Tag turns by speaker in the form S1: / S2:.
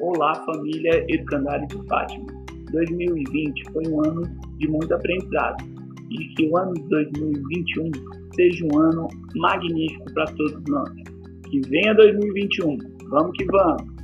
S1: Olá, família Educandário de Fátima. 2020 foi um ano de muito aprendizado e que o ano de 2021 seja um ano magnífico para todos nós. Que venha 2021. Vamos que vamos!